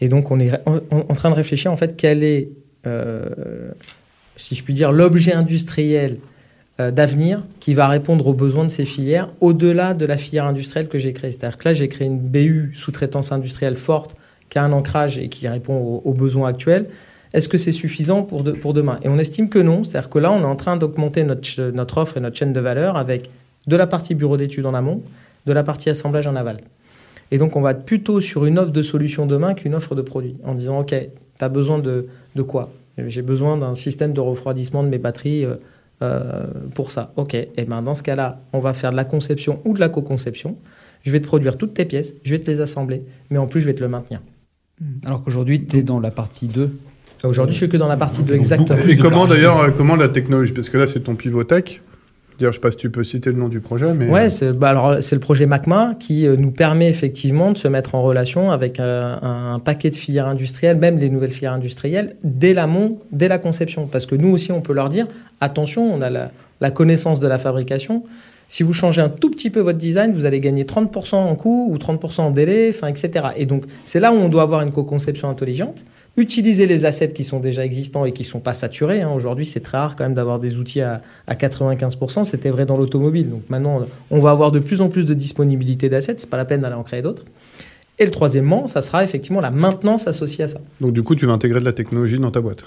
Et donc on est en, train de réfléchir en fait quel est, euh, si je puis dire, l'objet industriel euh, d'avenir qui va répondre aux besoins de ces filières au-delà de la filière industrielle que j'ai créée. C'est-à-dire que là j'ai créé une BU sous-traitance industrielle forte qui a un ancrage et qui répond aux, besoins actuels. Est-ce que c'est suffisant pour, pour demain? Et on estime que non. C'est-à-dire que là, on est en train d'augmenter notre, notre offre et notre chaîne de valeur avec de la partie bureau d'études en amont, de la partie assemblage en aval. Et donc, on va être plutôt sur une offre de solution demain qu'une offre de produit, en disant, OK, tu as besoin de, de quoi? J'ai besoin d'un système de refroidissement de mes batteries euh, euh, pour ça. OK, et ben dans ce cas-là, on va faire de la conception ou de la co-conception. Je vais te produire toutes tes pièces, je vais te les assembler, mais en plus, je vais te le maintenir. Alors qu'aujourd'hui, tu es dans la partie 2. Aujourd'hui, je suis que dans la partie 2, exactement. Et comment d'ailleurs, euh, comment la technologie Parce que là, c'est ton pivot tech. Je ne sais pas si tu peux citer le nom du projet, mais... Ouais, c'est bah, alors, le projet MACMA qui euh, nous permet effectivement de se mettre en relation avec euh, un, paquet de filières industrielles, même les nouvelles filières industrielles, dès l'amont, dès la conception. Parce que nous aussi, on peut leur dire, attention, on a la, la connaissance de la fabrication. Si vous changez un tout petit peu votre design, vous allez gagner 30% en coût ou 30% en délai, etc. Et donc, c'est là où on doit avoir une co-conception intelligente utiliser les assets qui sont déjà existants et qui ne sont pas saturés. Hein. Aujourd'hui, c'est très rare quand même d'avoir des outils à, 95%. C'était vrai dans l'automobile. Donc maintenant, on va avoir de plus en plus de disponibilité d'assets. Ce n'est pas la peine d'aller en créer d'autres. Et le troisièmement, ça sera effectivement la maintenance associée à ça. Donc du coup, tu vas intégrer de la technologie dans ta boîte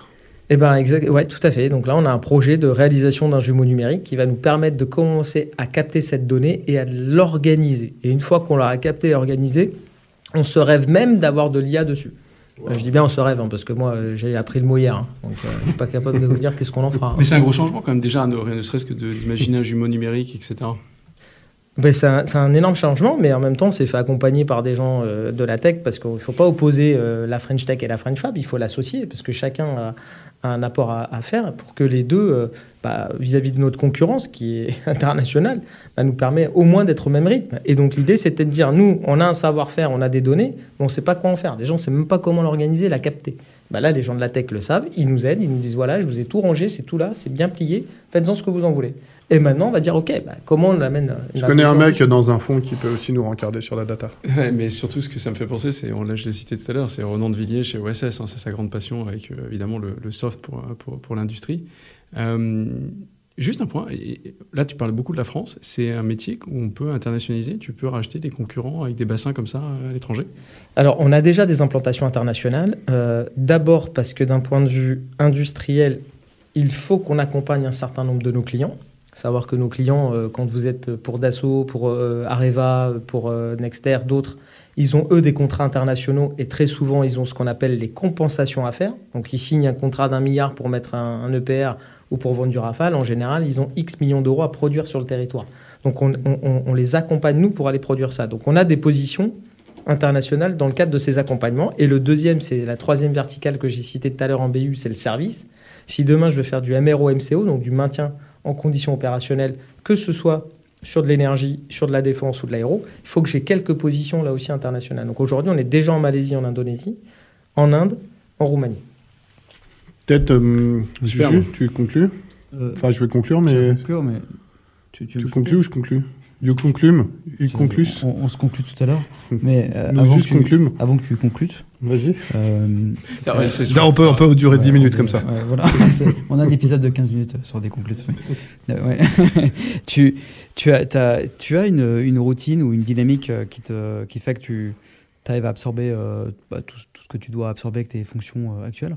eh ben, exact, ouais, tout à fait. Donc là, on a un projet de réalisation d'un jumeau numérique qui va nous permettre de commencer à capter cette donnée et à l'organiser. Et une fois qu'on l'a capté et organisé, on se rêve même d'avoir de l'IA dessus. Je dis bien on se rêve, hein, parce que moi j'ai appris le mot hier, hein. donc euh, je ne suis pas capable de vous dire qu'est-ce qu'on en fera. Mais c'est un gros changement quand même déjà, ne, serait-ce que d'imaginer un jumeau numérique, etc. Ben, c'est un, énorme changement, mais en même temps, c'est fait accompagner par des gens euh, de la tech, parce qu'il ne faut pas opposer euh, la French Tech et la French Fab, il faut l'associer, parce que chacun a, un apport à, faire pour que les deux, euh, bah, vis-à-vis de notre concurrence qui est internationale, bah, nous permet au moins d'être au même rythme. Et donc l'idée, c'était de dire, nous, on a un savoir-faire, on a des données, mais on ne sait pas quoi en faire. Les gens ne savent même pas comment l'organiser, la capter. Bah, là, les gens de la tech le savent, ils nous aident, ils nous disent, voilà, je vous ai tout rangé, c'est tout là, c'est bien plié, faites-en ce que vous en voulez. Et maintenant, on va dire, OK, bah, comment on l'amène Je connais un mec dans un fonds qui peut aussi nous rencarder sur la data. mais surtout, ce que ça me fait penser, c'est, là, je l'ai cité tout à l'heure, c'est Renan de Villiers chez OSS. Hein, c'est sa grande passion avec, euh, évidemment, le, soft pour, pour, pour l'industrie. Euh, juste un point, là, tu parles beaucoup de la France. C'est un métier où on peut internationaliser. Tu peux racheter des concurrents avec des bassins comme ça à l'étranger? Alors, on a déjà des implantations internationales. Euh, d'abord parce que d'un point de vue industriel, il faut qu'on accompagne un certain nombre de nos clients. Savoir que nos clients, euh, quand vous êtes pour Dassault, pour euh, Areva, pour euh, Nexter, d'autres, ils ont eux des contrats internationaux et très souvent ils ont ce qu'on appelle les compensations à faire. Donc ils signent un contrat d'un milliard pour mettre un, EPR ou pour vendre du Rafale. En général, ils ont X millions d'euros à produire sur le territoire. Donc on, on, les accompagne nous pour aller produire ça. Donc on a des positions internationales dans le cadre de ces accompagnements. Et le deuxième, c'est la troisième verticale que j'ai citée tout à l'heure en BU, c'est le service. Si demain je veux faire du MRO-MCO, donc du maintien en conditions opérationnelles, que ce soit sur de l'énergie, sur de la défense ou de l'aéro, il faut que j'ai quelques positions là aussi internationales. Donc aujourd'hui, on est déjà en Malaisie, en Indonésie, en Inde, en Roumanie. Peut-être, euh, tu conclus? Euh, Enfin, je vais conclure, mais. Conclure, mais tu, tu conclus ou je conclus? Du conclume Il conclut on, se conclut tout à l'heure. Mais euh, avant, que tu, avant que tu conclutes. Vas-y. Ah on, peut, on peut durer 10 minutes comme ça. voilà. on a un épisode de 15 minutes sur des conclutes. tu, tu as, as, tu as une, une, routine ou une dynamique qui, te, qui fait que tu arrives à absorber bah, tout, tout, ce que tu dois absorber avec tes fonctions actuelles?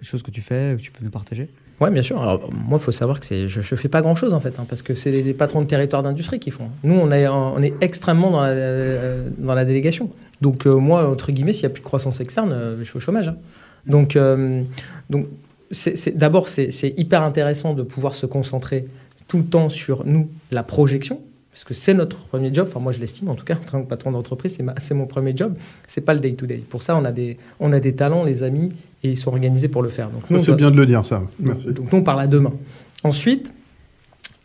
Les choses que tu fais, que tu peux nous partager? Oui, bien sûr. Alors, moi, il faut savoir que je ne fais pas grand-chose, en fait, hein, parce que c'est les, patrons de territoire d'industrie qui font. Nous, on est, on est extrêmement dans la, euh, dans la délégation. Donc, euh, moi, entre guillemets, s'il n'y a plus de croissance externe, euh, je suis au chômage. Hein. Donc, donc d'abord, c'est, hyper intéressant de pouvoir se concentrer tout le temps sur, nous, la projection, parce que c'est notre premier job, enfin moi je l'estime en tout cas, en tant que patron d'entreprise, c'est, mon premier job, c'est pas le day-to-day. Pour ça, on a, des, on a des talents, les amis, et ils sont organisés pour le faire. Donc, c'est bien de le dire, ça. Merci. Donc, nous, on parle à demain. Ensuite,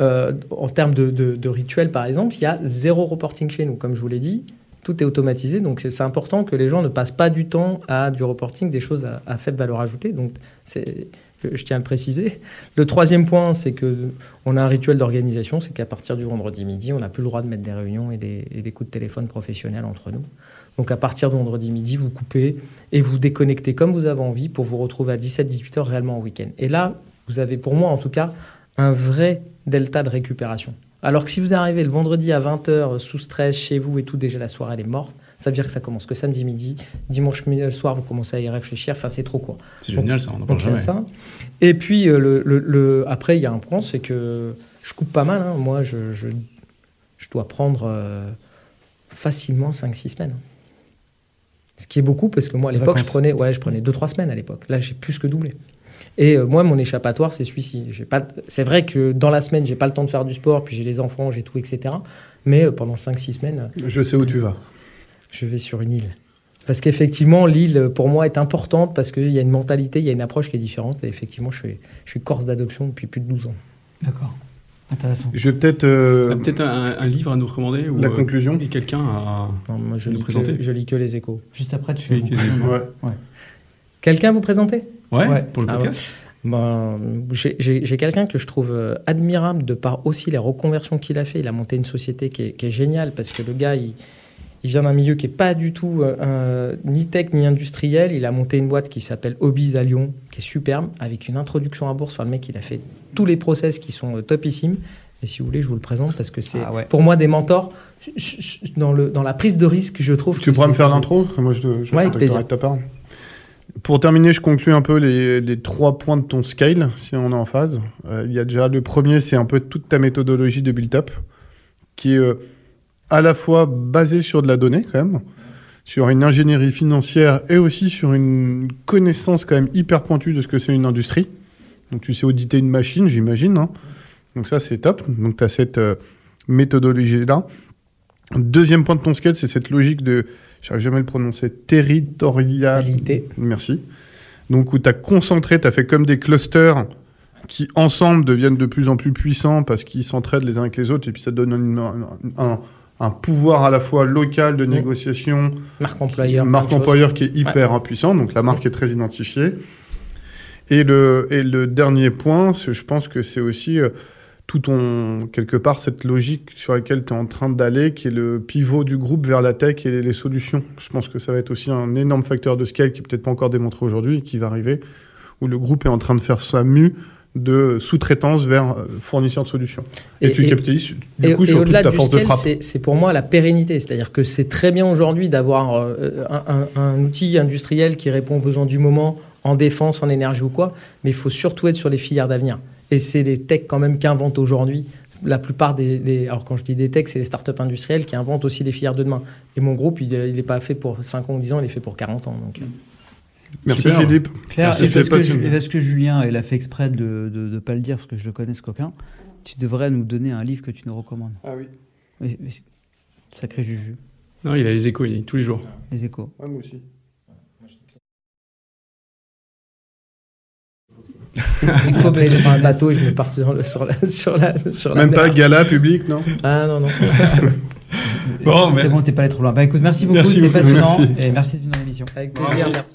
euh, en termes de, de, rituels, par exemple, il y a zéro reporting chez nous. Comme je vous l'ai dit, tout est automatisé. Donc, c'est important que les gens ne passent pas du temps à du reporting, des choses à, à faible valeur ajoutée. Donc, c'est je tiens à le préciser. Le troisième point, c'est que on a un rituel d'organisation, c'est qu'à partir du vendredi midi, on n'a plus le droit de mettre des réunions et des, et des, coups de téléphone professionnels entre nous. Donc à partir de vendredi midi, vous coupez et vous déconnectez comme vous avez envie pour vous retrouver à 17-18 heures réellement en week-end. Et là, vous avez pour moi en tout cas un vrai delta de récupération. Alors que si vous arrivez le vendredi à 20h sous stress chez vous et tout, déjà la soirée elle est morte, ça veut dire que ça commence que samedi midi, dimanche soir vous commencez à y réfléchir, enfin c'est trop quoi. C'est génial ça, on en parle jamais. Ça. Et puis euh, le, le, après il y a un point, c'est que je coupe pas mal, hein. moi je, je, je, dois prendre euh, facilement 5-6 semaines. Ce qui est beaucoup parce que moi à l'époque je prenais, ouais, je prenais 2-3 semaines à l'époque. Là j'ai plus que doublé. Et euh, moi, mon échappatoire, c'est celui-ci. C'est vrai que dans la semaine, j'ai pas le temps de faire du sport, puis j'ai les enfants, j'ai tout, etc. Mais pendant 5-6 semaines. Je sais où tu vas je vais sur une île. Parce qu'effectivement, l'île, pour moi, est importante parce qu'il y a une mentalité, il y a une approche qui est différente. Et effectivement, je suis, je suis corse d'adoption depuis plus de 12 ans. D'accord. Intéressant. Je vais peut-être. Euh, peut-être un, livre à nous recommander ou La euh, conclusion? Et quelqu'un à moi, je nous présenter? Je lis que les échos. Juste après, tu fais. Ouais. ouais. Quelqu'un vous présenter? Ouais, pour le ah podcast ben, J'ai quelqu'un que je trouve euh, admirable de par aussi les reconversions qu'il a fait. Il a monté une société qui est, qui est géniale parce que le gars, il il vient d'un milieu qui n'est pas du tout euh, ni tech ni industriel. Il a monté une boîte qui s'appelle Hobbies à Lyon, qui est superbe, avec une introduction à bourse. Enfin, le mec, il a fait tous les process qui sont euh, topissimes. Et si vous voulez, je vous le présente parce que c'est ah pour moi des mentors dans, le, dans la prise de risque, je trouve. Tu pourrais me faire l'intro? Moi, je, je ouais, plaisir. ta part. Pour terminer, je conclue un peu les, les, trois points de ton scale, si on est en phase. Euh, il y a déjà le premier, c'est un peu toute ta méthodologie de build-up, qui est à la fois basé sur de la donnée quand même, sur une ingénierie financière et aussi sur une connaissance quand même hyper pointue de ce que c'est une industrie. Donc tu sais auditer une machine, j'imagine. Hein. Donc ça c'est top. Donc tu as cette euh, méthodologie-là. Deuxième point de ton sketch, c'est cette logique de, j'arrive jamais à le prononcer, territorialité. Merci. Donc où tu as concentré, tu as fait comme des clusters qui ensemble deviennent de plus en plus puissants parce qu'ils s'entraident les uns avec les autres et puis ça donne un, un pouvoir à la fois local de négociation. Marque employeur. Marque employeur qui est hyper impuissant, donc la marque est très identifiée. Et le, et le dernier point, je pense que c'est aussi euh, tout ton, quelque part, cette logique sur laquelle tu es en train d'aller, qui est le pivot du groupe vers la tech et les solutions. Je pense que ça va être aussi un énorme facteur de scale qui n'est peut-être pas encore démontré aujourd'hui et qui va arriver, où le groupe est en train de faire sa mue de sous-traitance vers euh, fournisseur de solutions. Et, tu capitalises du coup sur toute ta force de frappe. C'est pour moi la pérennité, c'est-à-dire que c'est très bien aujourd'hui d'avoir euh, un, outil industriel qui répond aux besoins du moment en défense, en énergie ou quoi, mais il faut surtout être sur les filières d'avenir. Et c'est les techs quand même qui inventent aujourd'hui la plupart des, Alors quand je dis des techs, c'est les startups industrielles qui inventent aussi les filières de demain. Et mon groupe, il n'est pas fait pour 5 ans ou 10 ans, il est fait pour 40 ans. Donc... Merci Philippe. Claire, est-ce que, que, Julien, il a fait exprès de ne pas le dire parce que je le connais ce coquin Tu devrais nous donner un livre que tu nous recommandes. Ah oui. sacré Juju. Non, il a les échos, il tous les jours. Les échos. moi aussi. Après, je prends un bateau et je me pars sur, la, sur la, sur Même pas gala public, non? Ah non, non. bon, c'est bon, t'es pas allé trop loin. Bah écoute, merci beaucoup, c'était passionnant. Merci. Et merci de venir dans l'émission. Avec plaisir. Merci.